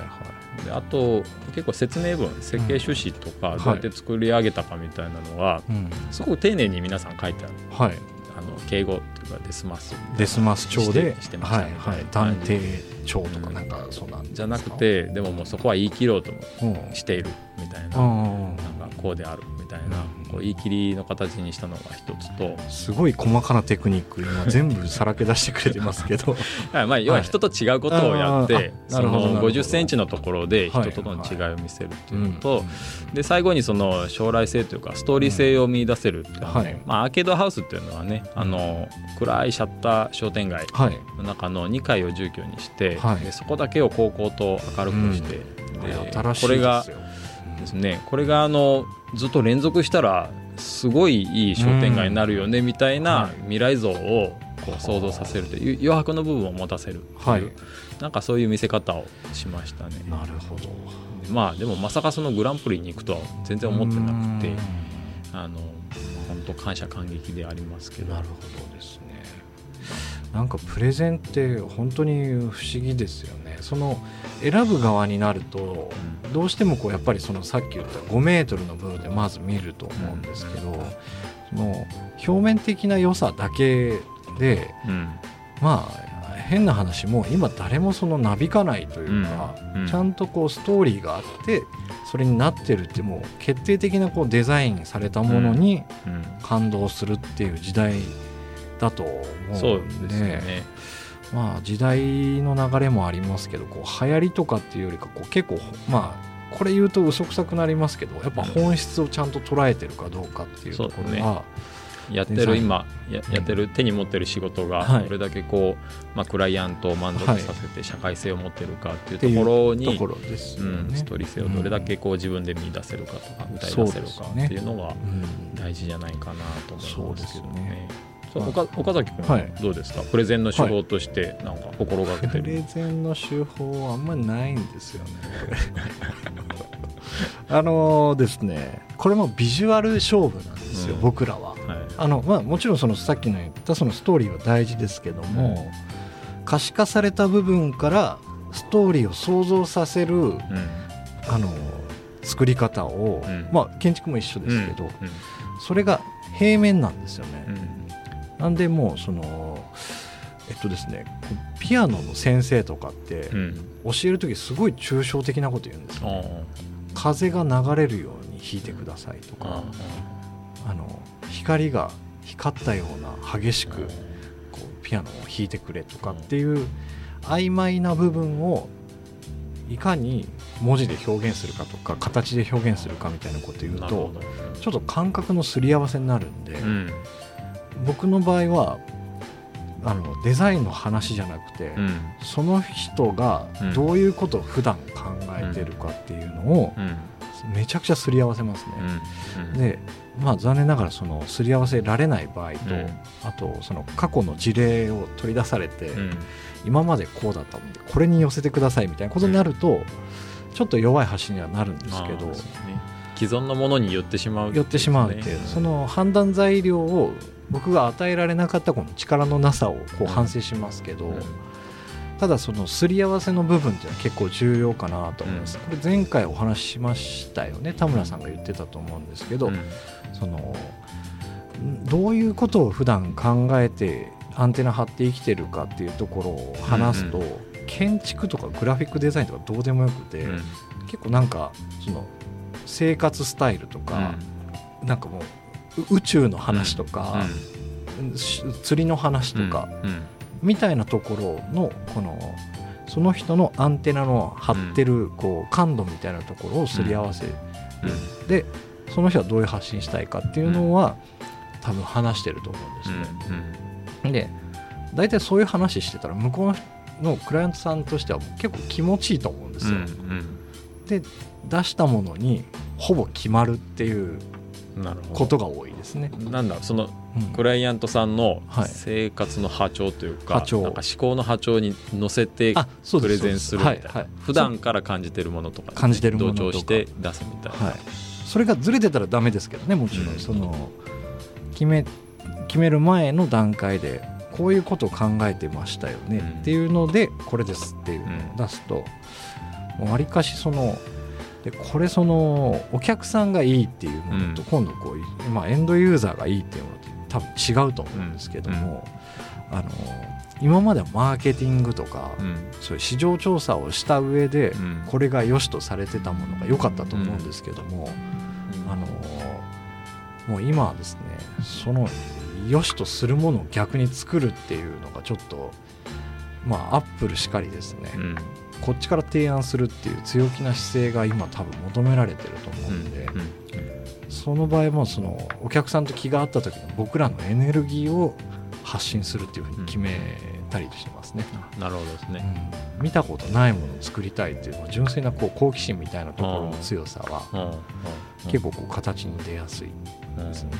い。であと結構説明文設計趣旨とかん。どうやって作り上げたかみたいなのは、うん。すごく丁寧に皆さん書いてある。はい。あの敬語とかデスマス。デスマス調でしてましたはいねはい。断定調とかなんかそうなんじゃなくてでももうそこは言い切ろうとうん。しているみたいな,、うんなんかこうであるみたいな、うんこう言い切りの形にしたのが一つと、すごい細かなテクニック今全部さらけ出してくれてますけど。はいまあ、要は人と違うことをやって、はいそのほど50センチのところではい人との違いを見せるっていうのと、うんで最後にその将来性というかストーリー性を見出せるうのははい。まあ、アーケードハウスっていうのはねあの暗いシャッター商店街はい。の中の2階を住居にして、はい。でそこだけを高校と明るくして、で新しいこれがですね。これがあのずっと連続したらすごいいい商店街になるよねみたいはない。未来像をこう想像させるという余白の部分を持たせるっていう、はい。なんかそういう見せ方をしましたね。なるほど。まあでもまさかそのグランプリに行くとは全然思ってなくてあの本当感謝感激でありますけど。なるほどですね。なんかプレゼンって本当に不思議ですよね。その選ぶ側になるとどうしてもこうやっぱりそのさっき言った5メートルの部分でまず見ると思うんですけどその表面的な良さだけでうん。まあ変な話もう今誰もそのなびかないというか、ちゃんとこうストーリーがあってそれになってるってもう決定的なこうデザインされたものにうん。感動するっていう時代だと思そううんで。ですよね。まあ時代の流れもありますけどこう流行りとかっていうよりかこう結構まあこれ言うと嘘くさくなりますけどやっぱ本質をちゃんと捉えてるかどうかっていうところは、やってる今ややってる手に持ってる仕事がはい。どれだけこう、まあ、クライアントを満足させて社会性を持ってるかっていうところにところですようん、ね。ストーリー性をどれだけこう自分で見出せるかとか歌い出せるかっていうのがうん。大事じゃないかなと思いますけどね。岡岡崎君ははい。どうですか、プレゼンの手法としてなんか心がけてプる、レゼンの手法はあんまりないんですよね。あのですねこれもビジュアル勝負なんですよ、うん。僕らは。はい。あのまあ、もちろんそのさっきの言ったそのストーリーは大事ですけども、可視化された部分からストーリーを想像させるうん。あの作り方を、うん。まあ、建築も一緒ですけど、うん。それが平面なんですよね。うんなんでもうそのえっとですねピアノの先生とかってうん。教える時すごい抽象的なこと言うんですよ、あ風が流れるように弾いてくださいとあかあの光が光ったような激しくこうピアノを弾いてくれとかっていう曖昧な部分をいかに文字で表現するかとか形で表現するかみたいなこと言うとちょっと感覚のすり合わせになるんで、うん僕の場合はあのデザインの話じゃなくて、うん。その人がどういうことを普段考えてるかっていうのをうん。めちゃくちゃすり合わせますね。うん。でまあ残念ながらそのすり合わせられない場合と、うん。あとその過去の事例を取り出されて、うん。今までこうだったのでこれに寄せてくださいみたいなことになると、ちょっと弱い橋にはなるんですけどね。既存のものに寄ってしまう寄ってしまうってねいう、その判断材料を僕が与えられなかったこの力のなさをこう反省しますけど、うん。ただそのすり合わせの部分っていうのは結構重要かなと思います、これ前回お話ししましたよね。田村さんが言ってたと思うんですけど、うん。そのどういうことを普段考えてアンテナ張って生きてるかっていうところを話すと、うん建築とかグラフィックデザインとかどうでもよくて、うん。結構なんかその生活スタイルとか、なんかもうう宇宙の話とか、し釣りの話とか、うんみたいなところのこのその人のアンテナの張ってるこう感度みたいなところをすり合わせうん。でその人はどういう発信したいかっていうのは、多分話してると思うんですね。で大体そういう話してたら向こうのクライアントさんとしては結構気持ちいいと思うんですよ。で出したものにほぼ決まるっていうことが多いですね。なんだそのうん。クライアントさんのはい。生活の波長というか,、なんか思考の波長に乗せてプレゼンするみたいな、はいはい。普段から感じてるものとか、感じてるものとか。同調して出すみたいな、はい、それがずれてたらダメですけどねもちろうん。んその決め決める前の段階でこういうことを考えてましたよねうんっていうのでこれですっていう。のを出すとわりかしそのでこれそのお客さんがいいっていうものとうん。今度こう、まあ、エンドユーザーがいいっていうものって多分違うと思うんですけども、あの今まではマーケティングとか、うん。そういう市場調査をした上で、うん。これが良しとされてたものが良かったと思うんですけども、あのもう今はですねその良しとするものを逆に作るっていうのがちょっとまあアップルしかりですね、うんこっちから提案するっていう強気な姿勢が今多分求められてると思うんで、その場合もそのお客さんと気が合った時の僕らのエネルギーを発信するっていうふうに決めたりしてますね。うん。なるほどですね、うん。見たことないものを作りたいっていう、まあ純粋なこう好奇心みたいなところの強さはうん。うん。結構こう形に出やすいうんですね。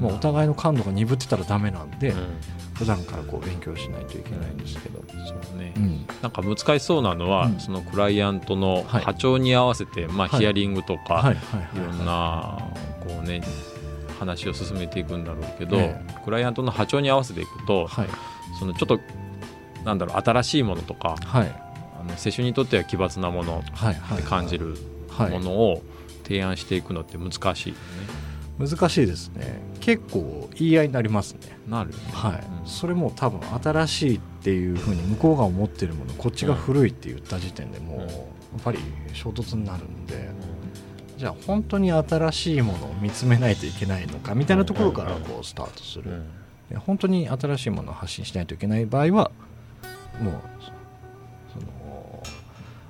まあ、お互いの感度が鈍ってたらダメなんで、うん。普段からこう勉強しないといけないんですけど、そうね。うん。なんか難しそうなのは、うん。そのクライアントのはい。波長に合わせて、まあ、はい。ヒアリングとか、はい。い、ろんなこうね話を進めていくんだろうけど、えクライアントの波長に合わせていくと、はい。そのちょっとなんだろう新しいものとかはい。あの世襲にとっては奇抜なものって感じるはい。ものを提案していくのって難しいよね。難しいですね。結構言い合いになりますね。なるよね。はい、うん。それも多分新しいっていうふうに向こうが思ってるものこっちが古いって言った時点でもううん。やっぱり衝突になるんでじゃあ本当に新しいものを見つめないといけないのかみたいなところからこうスタートする、本当に新しいものを発信しないといけない場合はもう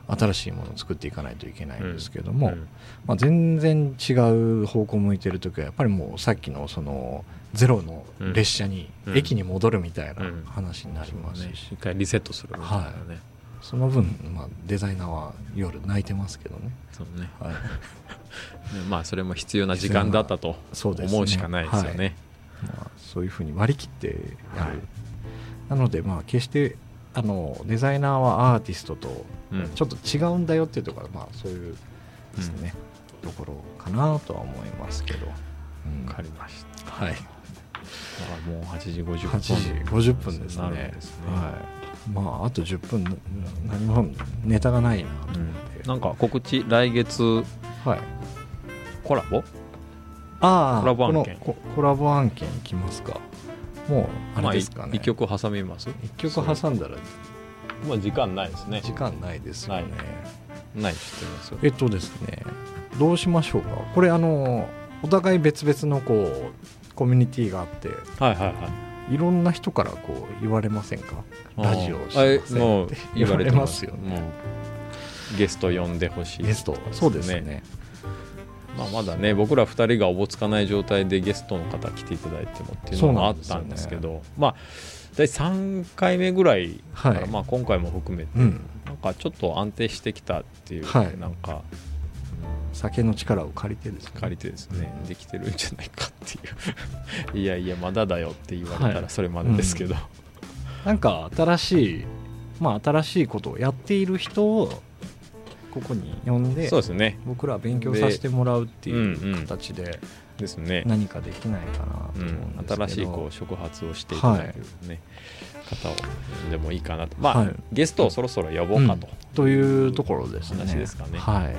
新しいものを作っていかないといけないんですけども、うん。まあ、全然違う方向を向いてる時はやっぱりもうさっきのそのゼロの列車に、うん。駅に戻るみたいなうん。話になりますし、ね。一回リセットするみたい。なね。その分、まあ、デザイナーは夜泣いてますけどね、そうね。はい、ねまあそれも必要な時間だったと思うしかないですよね。まあ、そういうふうに割り切ってやる、なのでまあ決してあのデザイナーはアーティストとうん。ちょっと違うんだよっていうところは、まあ、そういうですね、ところかなとは思いますけど、うん。わかりました。はい。だからもう8時50分。8時50分ですね。ですね。はい、まああと10分な何もネタがないなと思って、なんか告知来月はい、コラボ？ああコラボ案件。コラボ案件いきますかもうあれですかね、まあ、一曲挟みます？一曲挟んだらまあ時間ないですね。時間ないですよね。ない知ってます。えっとですねどうしましょうか？これあのお互い別々のこうコミュニティがあってはいはいはい。いろんな人からこう言われませんか？ラジオをしあませんって言われまます。すよね。ゲスト呼んでほしいゲストそうですねまあ、まだね僕ら2人がおぼつかない状態でゲストの方来ていただいてもっていうのもあったんですけどまあ大体3回目ぐらいから、はい。まあ、今回も含めて、うん。なんかちょっと安定してきたっていう、はい。なんか酒の力を借りてですね。借りてですねできてるんじゃないかっていう。いやいやまだだよって言われたはい。らそれまでですけど、なんか新しいまあ新しいことをやっている人をここに呼んでそうですね。僕らは勉強させてもらうっていでうんううん。形でですね、何かできないかなと思うんうん、ですけど、新しいこう触発をしていただける、ね方をでもいいかなと。まあ、はい。ゲストをそろそろ呼ぼうかと、というところですね。話ですかね。はい。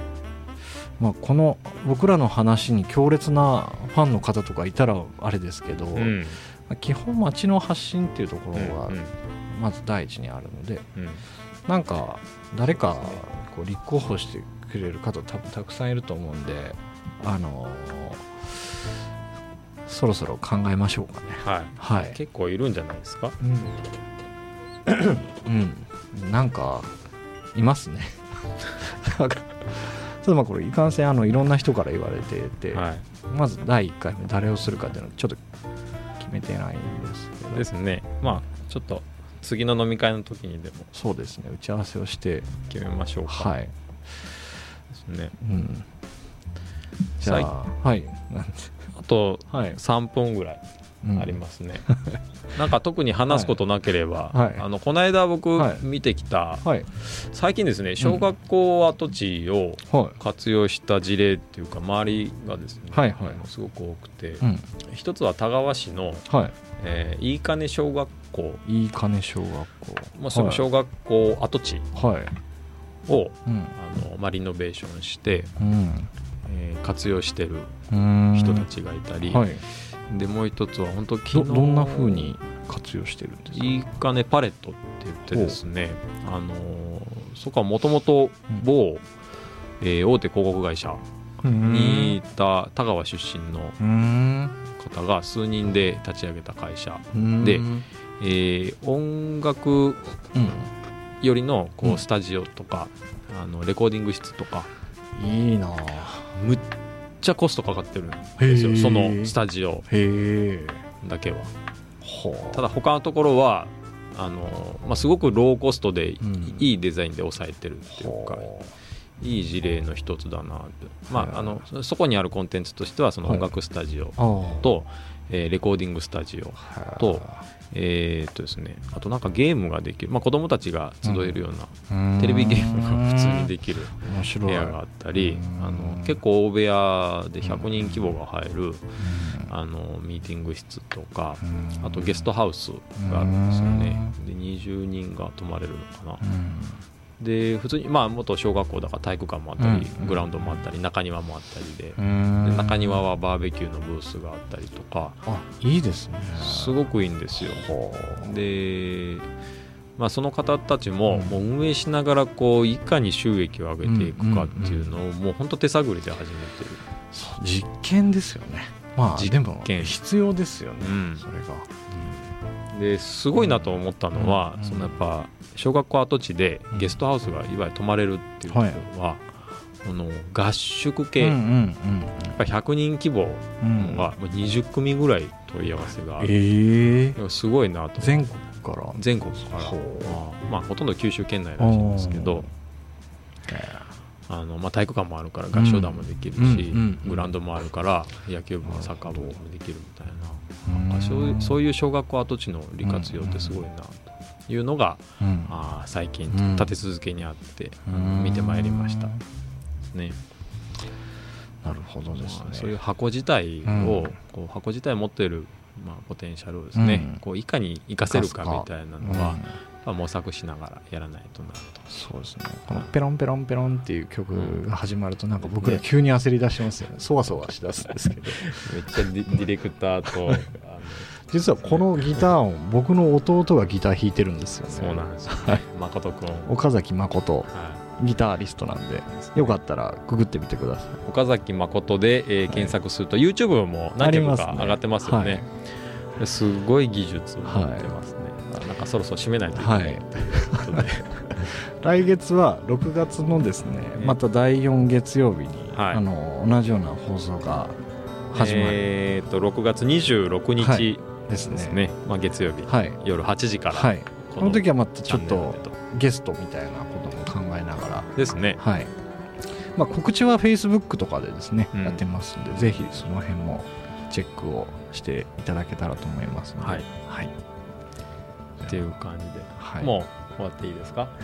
まあ、この僕らの話に強烈なファンの方とかいたらあれですけど、うん。まあ基本街の発信っていうところがうん。まず第一にあるので、うん。なんか誰かこう立候補してくれる方多分たくさんいると思うんで、あのーそろそろ考えましょうかね。はい。はい。結構いるんじゃないですか？うん、うん、なんかいますね。ただまあこれいかんせんあのいろんな人から言われてて、はい。まず第1回目誰をするかっていうのはちょっと決めてないんですけど。ですね。まあちょっと次の飲み会の時にでも。そうですね。打ち合わせをして決めましょうか、はい、ですね。うん、じゃあはい。あとはい、3分ぐらいうん。ありますね、なんか特に話すことなければ、はい。あのこの間僕はい。見てきた、はい。最近ですね小学校跡地をはい。活用した事例っていうか周りがですね、はい。はい。すごく多くて、うん。一つは田川市の、はいえー、飯金小学校、いい金小学校。まあ、その小学校跡地はい。を、うん。あのまあ、リノベーションして、うん。えー活用してるうん。人たちがいたり、はい。でもう一つは本当どどんな風に活用してるんですか？いい金パレットって言ってですね、あのーそこはもともと某、えー大手広告会社にいた田川出身のうん方が数人で立ち上げた会社、うん。でえー音楽うんよりのこうん。うスタジオとか、あのレコーディング室とかいいな。むっちゃコストかかってるんへですよー。そのスタジオ。だけは。ほただ他のところはあの、まあ、すごくローコストでいうん。いいデザインで抑えてるっていうか、いい事例の一つだなって、まはいあ、あのそそこにあるコンテンツとしてはその音楽スタジオあと、えーレコーディングスタジオとえ。ーっとですね、あとなんかゲームができる、まあ、子供たちが集えるようなテレビゲームが普通にできる部屋があったりうん。あの結構大部屋で100人規模が入るあのミーティング室とかあとゲストハウスがあるんですよね。で20人が泊まれるのかなで普通にまあ元小学校だから体育館もあったりうんグラウンドもあったり中庭もあったりで。中庭はバーベキューのブースがあったりとか。あいいですね。すごくいいんですよ。で、まあ、その方たちもうん。もう運営しながらこういかに収益を上げていくかっていうのをもう本当手探りで始めてる、実験ですよね。まあ実験。必要ですよねうん。それがですごいなと思ったのは、うんそのやっぱ小学校跡地でゲストハウスがいわゆる泊まれるっていうところは、この合宿系、やっぱり100人規模うん。うんがもう20組ぐらい問い合わせがある、ええすごいなと全国から？全国から。まあ、ほとんど九州県内らしいんですけどえあの、まあ、体育館もあるから合唱団もできるし、グラウンドもあるから野球部もサッカー部もできるみたいな,、うんなんかそういうそういう小学校跡地の利活用ってすごいなというのが、うん。あー最近うん。立て続けにあって、見てまいりましたね。なるほどですね。まあそういう箱自体を、うん。こう箱自体持っている、まあ、ポテンシャルをですね、うん。こういかに活かせるかみたいなのは、うん。まあ、模索しながらやらないとなと。そうですね。この「ペロンペロンペロン」っていう曲が始まるとなんか僕ら急に焦り出しますよね。そわそわしだすんですけど。めっちゃディ レクターとあ 実はこのギター音僕の弟がギター弾いてるんですよね。のそうなんですよ、はい。誠君、は岡崎誠。いギタリストなんでよかったらググってみてください。岡崎誠で、えー検索すると YouTube も何曲か上がってますよね。はい。すごい技術を持ってますね、あなんかそろそろ締めないといけない。とい。うことで、来月は6月のですねまた第4月曜日に、はい。あの同じような放送が始まる。えー、と6月26日ですね,、ですね、まあ、月曜日、はい。夜8時から、はい。この時はまたちょっとゲストみたいなことも考えながら。ですね、はい。まあ、告知はフェイスブックとかでですね、うん、やってますんでぜひその辺もチェックをしていただけたらと思いますので、はい。はい、っていう感じで、はい、もう終わっていいですか？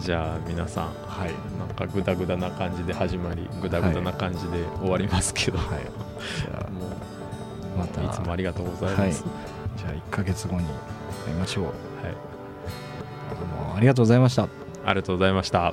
じゃあ皆さん、はい、なんかぐだぐだな感じで始まりぐだぐだな感じで終わりますけど、はい、じゃもうまた。いつもありがとうございます、はい、じゃあ1か月後に会いましょう、はい、どうもありがとうございました。ありがとうございました。